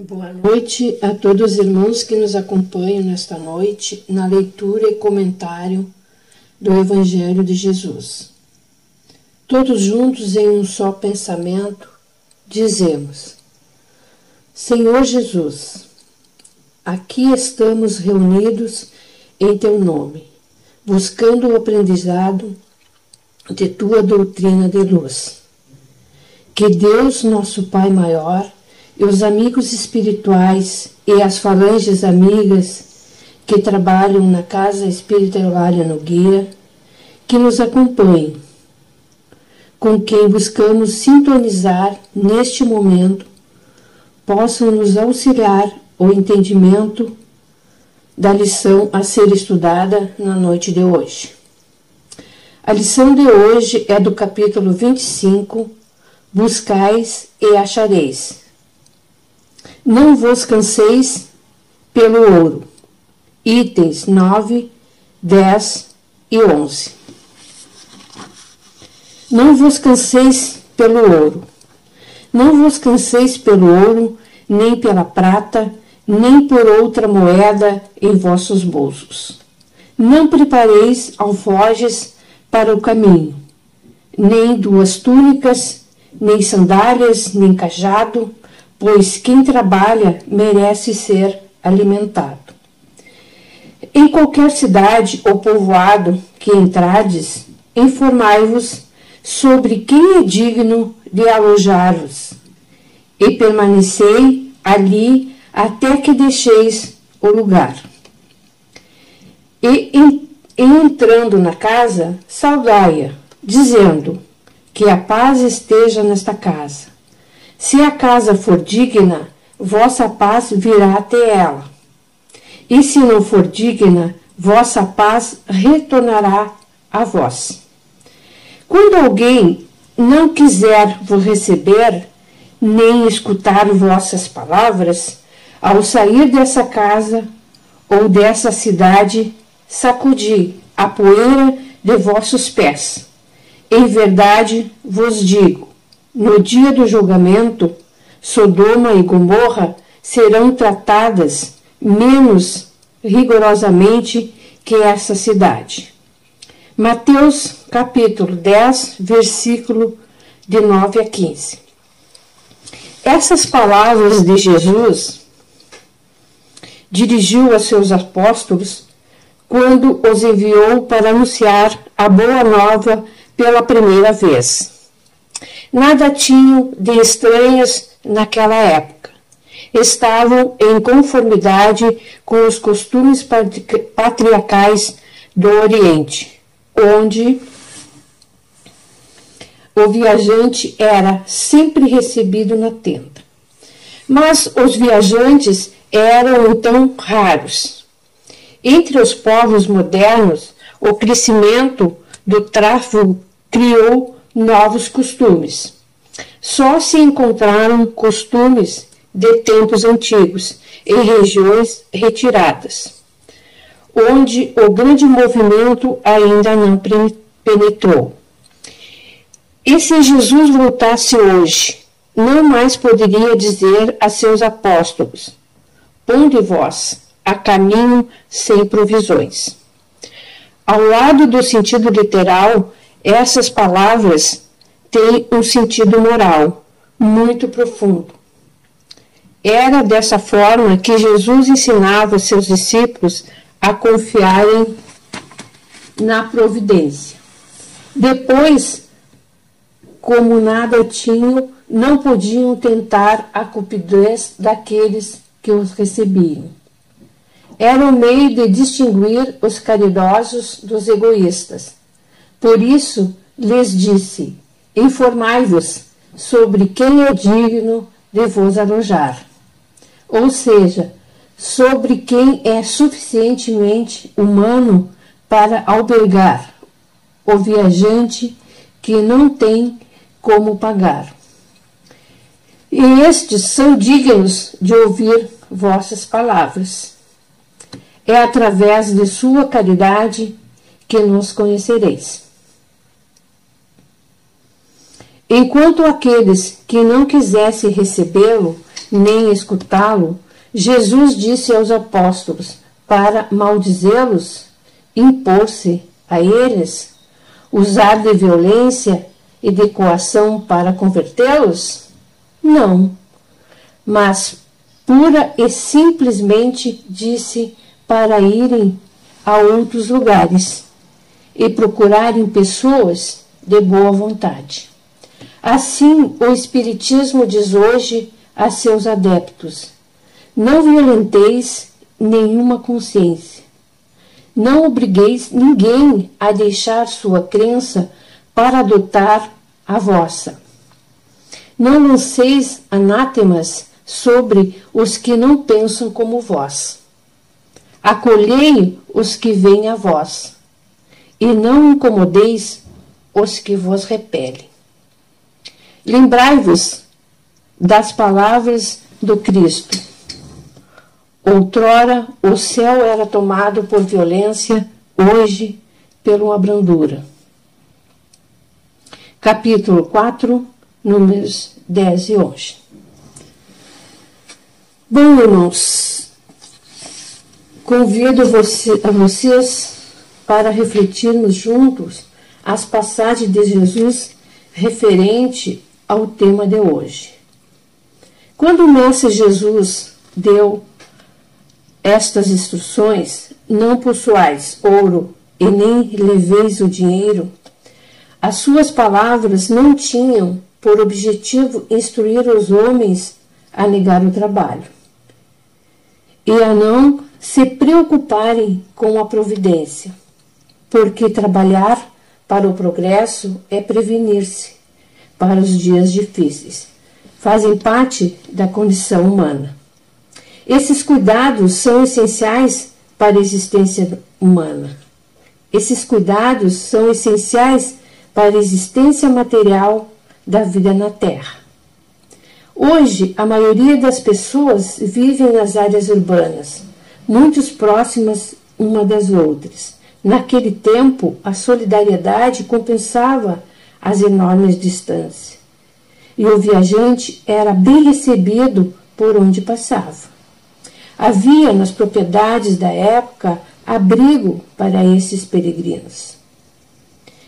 Boa noite a todos os irmãos que nos acompanham nesta noite na leitura e comentário do Evangelho de Jesus. Todos juntos em um só pensamento, dizemos: Senhor Jesus, aqui estamos reunidos em teu nome, buscando o aprendizado de tua doutrina de luz. Que Deus, nosso Pai maior, e os amigos espirituais e as falanges amigas que trabalham na Casa Espírita Eulália Nogueira, que nos acompanhem, com quem buscamos sintonizar neste momento, possam nos auxiliar o entendimento da lição a ser estudada na noite de hoje. A lição de hoje é do capítulo 25, Buscais e achareis não vos canseis pelo ouro. Itens 9, 10 e 11. Não vos canseis pelo ouro. Não vos canseis pelo ouro, nem pela prata, nem por outra moeda em vossos bolsos. Não prepareis alforjes para o caminho, nem duas túnicas, nem sandálias, nem cajado, pois quem trabalha merece ser alimentado. Em qualquer cidade ou povoado que entrades, informai-vos sobre quem é digno de alojar-vos, e permanecei ali até que deixeis o lugar. E entrando na casa, saudai-a, dizendo: Que a paz esteja nesta casa. Se a casa for digna, vossa paz virá até ela. E se não for digna, vossa paz retornará a vós. Quando alguém não quiser vos receber, nem escutar vossas palavras, ao sair dessa casa ou dessa cidade, sacudi a poeira de vossos pés. Em verdade vos digo: no dia do julgamento, Sodoma e Gomorra serão tratadas menos rigorosamente que essa cidade. Mateus capítulo 10, versículo de 9 a 15. Essas palavras de Jesus dirigiu a seus apóstolos quando os enviou para anunciar a boa nova pela primeira vez nada tinham de estranhas naquela época. Estavam em conformidade com os costumes patriarcais do Oriente, onde o viajante era sempre recebido na tenda. Mas os viajantes eram então raros. Entre os povos modernos, o crescimento do tráfego criou novos costumes. Só se encontraram costumes de tempos antigos em regiões retiradas, onde o grande movimento ainda não penetrou. E se Jesus voltasse hoje, não mais poderia dizer a seus apóstolos: Ponde vós a caminho sem provisões. Ao lado do sentido literal, essas palavras têm um sentido moral muito profundo. Era dessa forma que Jesus ensinava seus discípulos a confiarem na providência. Depois, como nada tinham, não podiam tentar a cupidez daqueles que os recebiam. Era o meio de distinguir os caridosos dos egoístas por isso lhes disse: Informai-vos sobre quem é digno de vos alojar. Ou seja, sobre quem é suficientemente humano para albergar o viajante que não tem como pagar. E estes são dignos de ouvir vossas palavras. É através de sua caridade que nos conhecereis. Enquanto aqueles que não quisessem recebê-lo nem escutá-lo, Jesus disse aos apóstolos para maldizê-los, impor-se a eles, usar de violência e de coação para convertê-los? Não, mas pura e simplesmente disse para irem a outros lugares e procurarem pessoas de boa vontade. Assim, o Espiritismo diz hoje a seus adeptos: não violenteis nenhuma consciência. Não obrigueis ninguém a deixar sua crença para adotar a vossa. Não lanceis anátemas sobre os que não pensam como vós. Acolhei os que vêm a vós, e não incomodeis os que vos repelem. Lembrai-vos das palavras do Cristo. Outrora o céu era tomado por violência, hoje por uma brandura. Capítulo 4, números 10 e 11. Bom, irmãos, convido você, a vocês para refletirmos juntos as passagens de Jesus referente ao tema de hoje. Quando o Mestre Jesus deu estas instruções, não possuais ouro e nem leveis o dinheiro, as suas palavras não tinham por objetivo instruir os homens a negar o trabalho e a não se preocuparem com a providência, porque trabalhar para o progresso é prevenir-se para os dias difíceis. Fazem parte da condição humana. Esses cuidados são essenciais para a existência humana. Esses cuidados são essenciais para a existência material da vida na Terra. Hoje, a maioria das pessoas vivem nas áreas urbanas, muito próximas uma das outras. Naquele tempo, a solidariedade compensava as enormes distâncias, e o viajante era bem recebido por onde passava. Havia nas propriedades da época abrigo para esses peregrinos.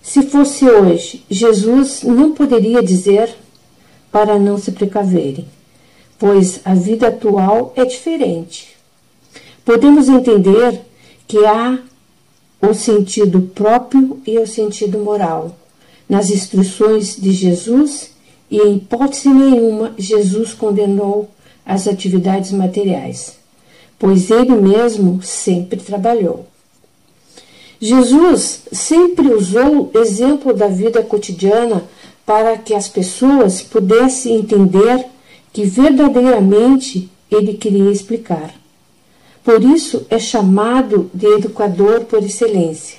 Se fosse hoje, Jesus não poderia dizer para não se precaverem, pois a vida atual é diferente. Podemos entender que há o sentido próprio e o sentido moral nas instruções de Jesus e, em hipótese nenhuma, Jesus condenou as atividades materiais, pois ele mesmo sempre trabalhou. Jesus sempre usou o exemplo da vida cotidiana para que as pessoas pudessem entender que verdadeiramente ele queria explicar. Por isso é chamado de educador por excelência,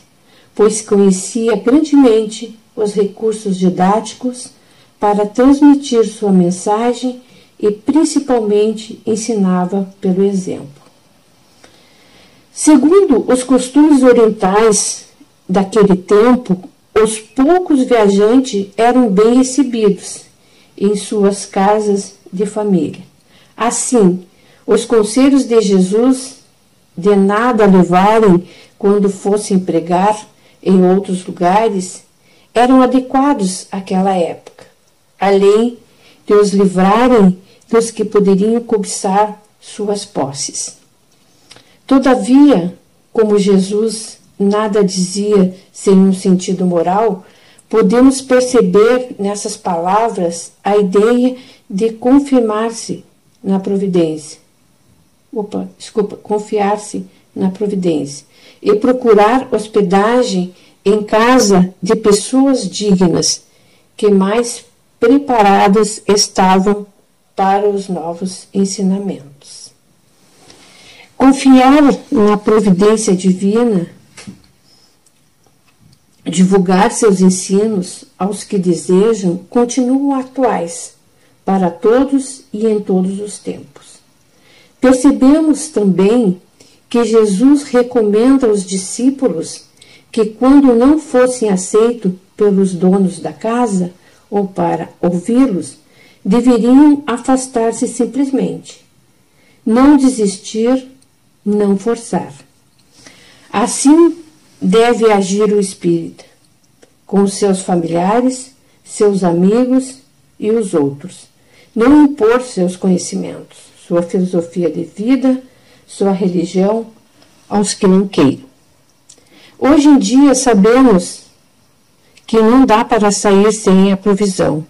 pois conhecia grandemente os recursos didáticos para transmitir sua mensagem e principalmente ensinava pelo exemplo. Segundo os costumes orientais daquele tempo, os poucos viajantes eram bem recebidos em suas casas de família. Assim, os conselhos de Jesus de nada levarem quando fossem pregar em outros lugares eram adequados àquela época, além de os livrarem dos que poderiam cobiçar suas posses. Todavia, como Jesus nada dizia sem um sentido moral, podemos perceber nessas palavras a ideia de confirmar-se na providência. Opa, desculpa, confiar-se na providência e procurar hospedagem em casa de pessoas dignas que mais preparadas estavam para os novos ensinamentos. Confiar na providência divina, divulgar seus ensinos aos que desejam, continuam atuais para todos e em todos os tempos. Percebemos também que Jesus recomenda aos discípulos que, quando não fossem aceitos pelos donos da casa ou para ouvi-los, deveriam afastar-se simplesmente. Não desistir, não forçar. Assim deve agir o espírita, com seus familiares, seus amigos e os outros. Não impor seus conhecimentos, sua filosofia de vida, sua religião aos que não queiram. Hoje em dia sabemos que não dá para sair sem a provisão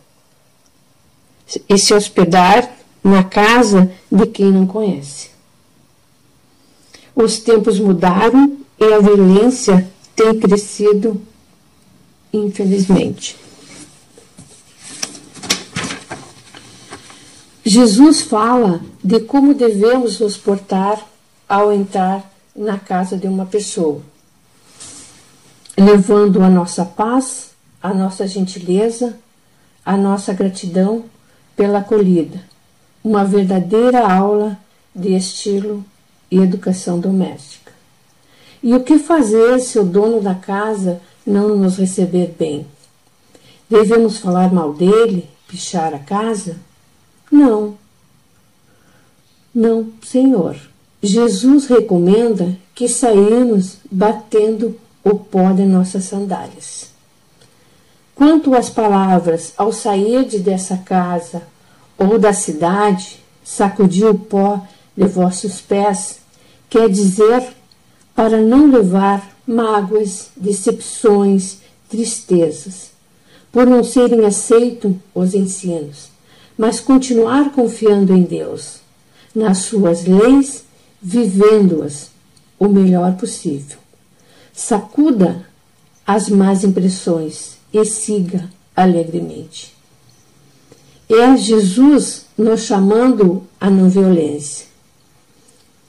e se hospedar na casa de quem não conhece. Os tempos mudaram e a violência tem crescido, infelizmente. Jesus fala de como devemos nos portar ao entrar na casa de uma pessoa, levando a nossa paz, a nossa gentileza, a nossa gratidão pela acolhida, uma verdadeira aula de estilo e educação doméstica. E o que fazer se o dono da casa não nos receber bem? Devemos falar mal dele, pichar a casa? Não. Não, Senhor. Jesus recomenda que saímos batendo o pó de nossas sandálias. Quanto às palavras, ao sair de dessa casa ou da cidade, sacudi o pó de vossos pés, quer dizer para não levar mágoas, decepções, tristezas, por não serem aceitos os ensinos, mas continuar confiando em Deus, nas suas leis, vivendo-as o melhor possível. Sacuda as más impressões e siga alegremente. É Jesus nos chamando à não violência.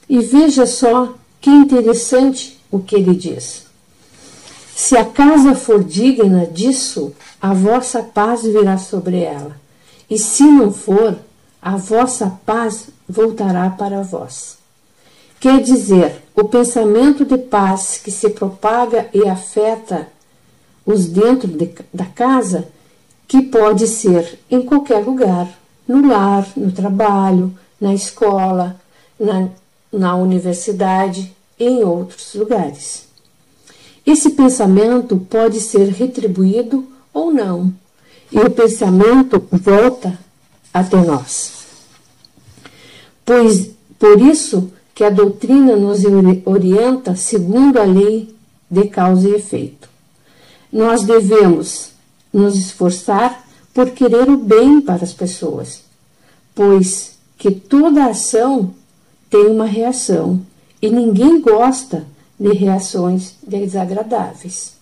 E veja só que interessante o que ele diz. Se a casa for digna disso, a vossa paz virá sobre ela. E se não for, a vossa paz voltará para vós. Quer dizer, o pensamento de paz que se propaga e afeta os dentro de, da casa, que pode ser em qualquer lugar, no lar, no trabalho, na escola, na, na universidade em outros lugares. Esse pensamento pode ser retribuído ou não, e o pensamento volta até nós. Pois por isso que a doutrina nos orienta segundo a lei de causa e efeito. Nós devemos nos esforçar por querer o bem para as pessoas, pois que toda ação tem uma reação e ninguém gosta de reações desagradáveis.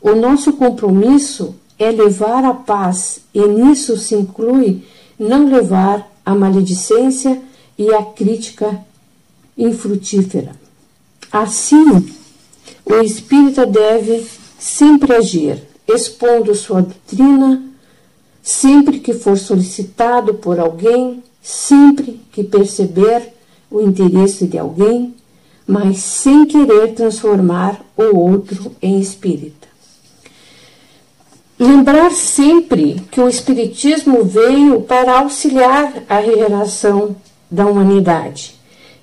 O nosso compromisso é levar a paz e nisso se inclui não levar a maledicência e a crítica infrutífera. Assim, o espírita deve sempre agir, expondo sua doutrina, sempre que for solicitado por alguém, sempre que perceber o interesse de alguém, mas sem querer transformar o outro em espírita. Lembrar sempre que o Espiritismo veio para auxiliar a regeneração da humanidade.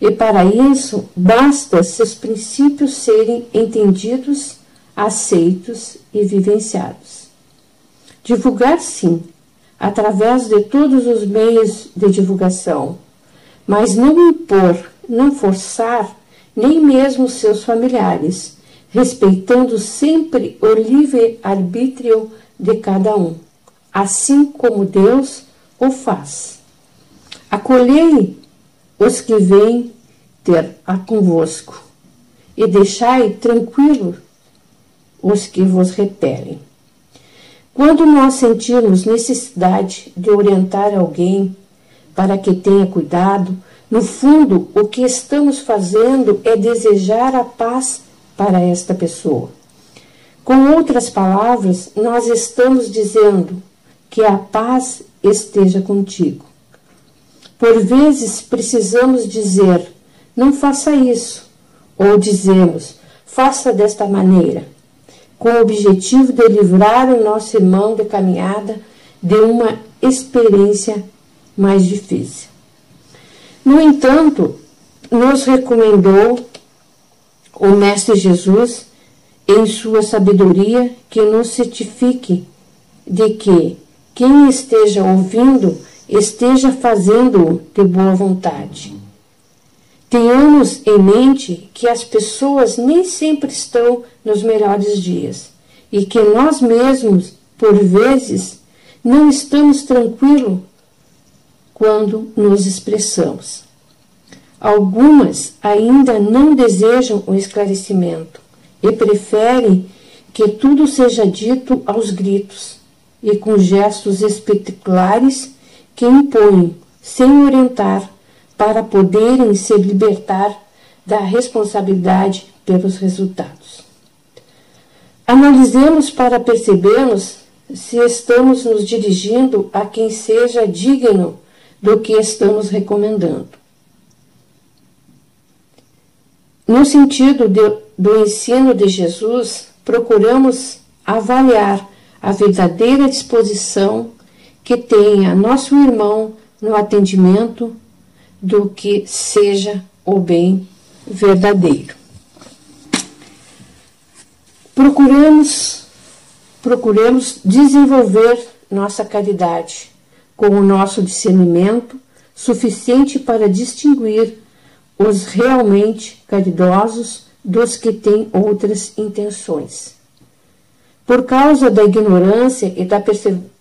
E para isso, basta seus princípios serem entendidos aceitos e vivenciados. Divulgar, sim, através de todos os meios de divulgação, mas não impor, não forçar, nem mesmo seus familiares, respeitando sempre o livre-arbítrio de cada um, assim como Deus o faz. Acolhei os que vêm ter a convosco e deixai tranquilo os que vos repelem. Quando nós sentirmos necessidade de orientar alguém para que tenha cuidado, no fundo, o que estamos fazendo é desejar a paz para esta pessoa. Com outras palavras, nós estamos dizendo que a paz esteja contigo. Por vezes precisamos dizer, não faça isso, ou dizemos, faça desta maneira com o objetivo de livrar o nosso irmão de caminhada de uma experiência mais difícil. No entanto, nos recomendou o Mestre Jesus, em sua sabedoria, que nos certifique de que quem esteja ouvindo esteja fazendo de boa vontade. Tenhamos em mente que as pessoas nem sempre estão nos melhores dias e que nós mesmos, por vezes, não estamos tranquilos quando nos expressamos. Algumas ainda não desejam o esclarecimento e preferem que tudo seja dito aos gritos e com gestos espetaculares que impõem, sem orientar, para poderem se libertar da responsabilidade pelos resultados. Analisemos para percebermos se estamos nos dirigindo a quem seja digno do que estamos recomendando. No sentido de, do ensino de Jesus, procuramos avaliar a verdadeira disposição que tenha nosso irmão no atendimento do que seja o bem verdadeiro. Procuremos, procuremos desenvolver nossa caridade com o nosso discernimento suficiente para distinguir os realmente caridosos dos que têm outras intenções. Por causa da ignorância e da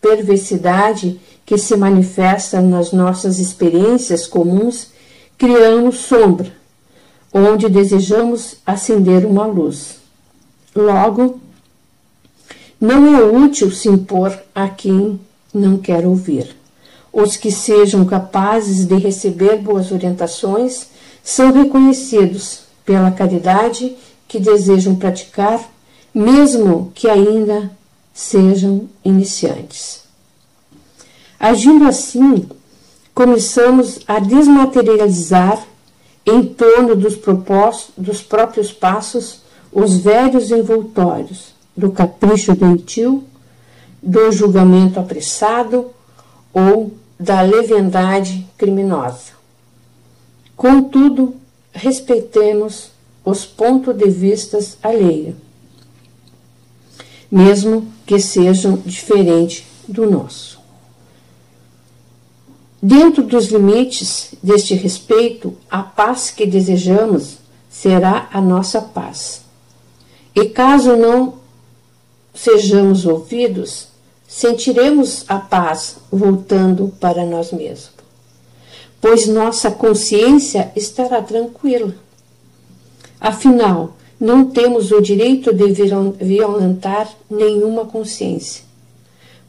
perversidade que se manifesta nas nossas experiências comuns, criamos sombra, onde desejamos acender uma luz. Logo, não é útil se impor a quem não quer ouvir. Os que sejam capazes de receber boas orientações são reconhecidos pela caridade que desejam praticar mesmo que ainda sejam iniciantes. Agindo assim, começamos a desmaterializar em torno dos, dos próprios passos os velhos envoltórios do capricho doentio, do julgamento apressado ou da leviandade criminosa. Contudo, respeitemos os pontos de vistas alheios mesmo que sejam diferentes do nosso. Dentro dos limites deste respeito, a paz que desejamos será a nossa paz. E caso não sejamos ouvidos, sentiremos a paz voltando para nós mesmos, pois nossa consciência estará tranquila. Afinal, não temos o direito de violentar nenhuma consciência.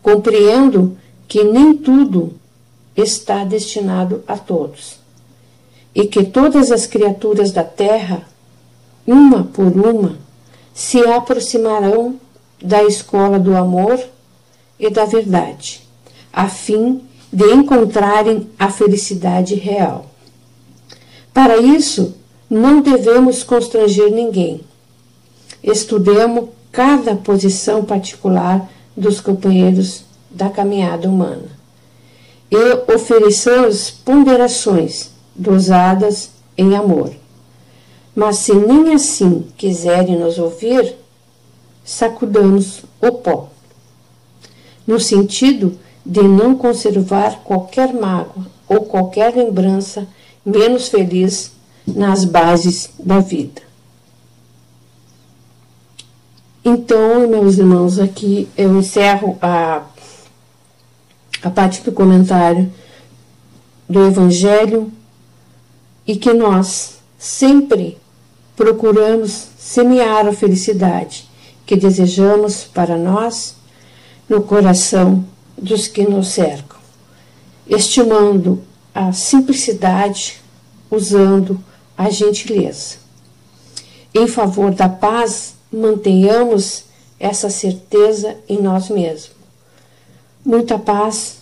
Compreendo que nem tudo está destinado a todos e que todas as criaturas da terra, uma por uma, se aproximarão da escola do amor e da verdade, a fim de encontrarem a felicidade real. Para isso, não devemos constranger ninguém. Estudemos cada posição particular dos companheiros da caminhada humana e ofereçamos ponderações dosadas em amor. Mas se nem assim quiserem nos ouvir, sacudamos o pó, no sentido de não conservar qualquer mágoa ou qualquer lembrança menos feliz nas bases da vida. Então, meus irmãos, aqui eu encerro a, a parte do comentário do Evangelho e que nós sempre procuramos semear a felicidade que desejamos para nós no coração dos que nos cercam, estimando a simplicidade, usando a gentileza. Em favor da paz, mantenhamos essa certeza em nós mesmos. Muita paz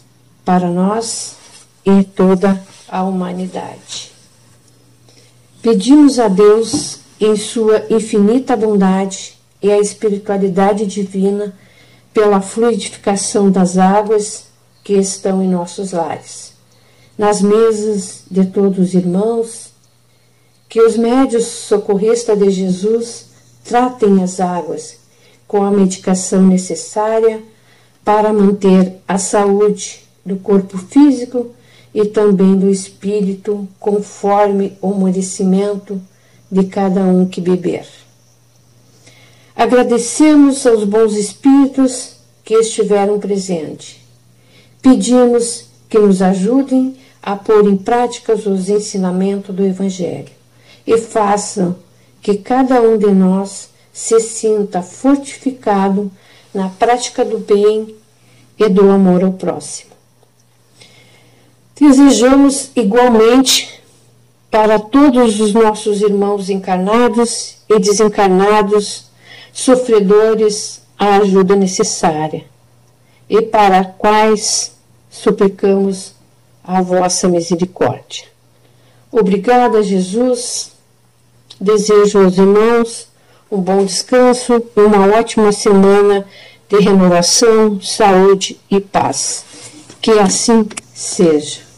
para nós e toda a humanidade. Pedimos a Deus, em Sua infinita bondade e a espiritualidade divina, pela fluidificação das águas que estão em nossos lares, nas mesas de todos os irmãos, que os médios socorristas de Jesus tratem as águas com a medicação necessária para manter a saúde do corpo físico e também do espírito, conforme o merecimento de cada um que beber. Agradecemos aos bons espíritos que estiveram presentes. Pedimos que nos ajudem a pôr em prática os ensinamentos do Evangelho e façam que cada um de nós se sinta fortificado na prática do bem e do amor ao próximo. Desejamos igualmente para todos os nossos irmãos encarnados e desencarnados, sofredores, a ajuda necessária e para quais suplicamos a vossa misericórdia. Obrigada, Jesus. Desejo aos irmãos um bom descanso, uma ótima semana de renovação, saúde e paz. Que assim seja.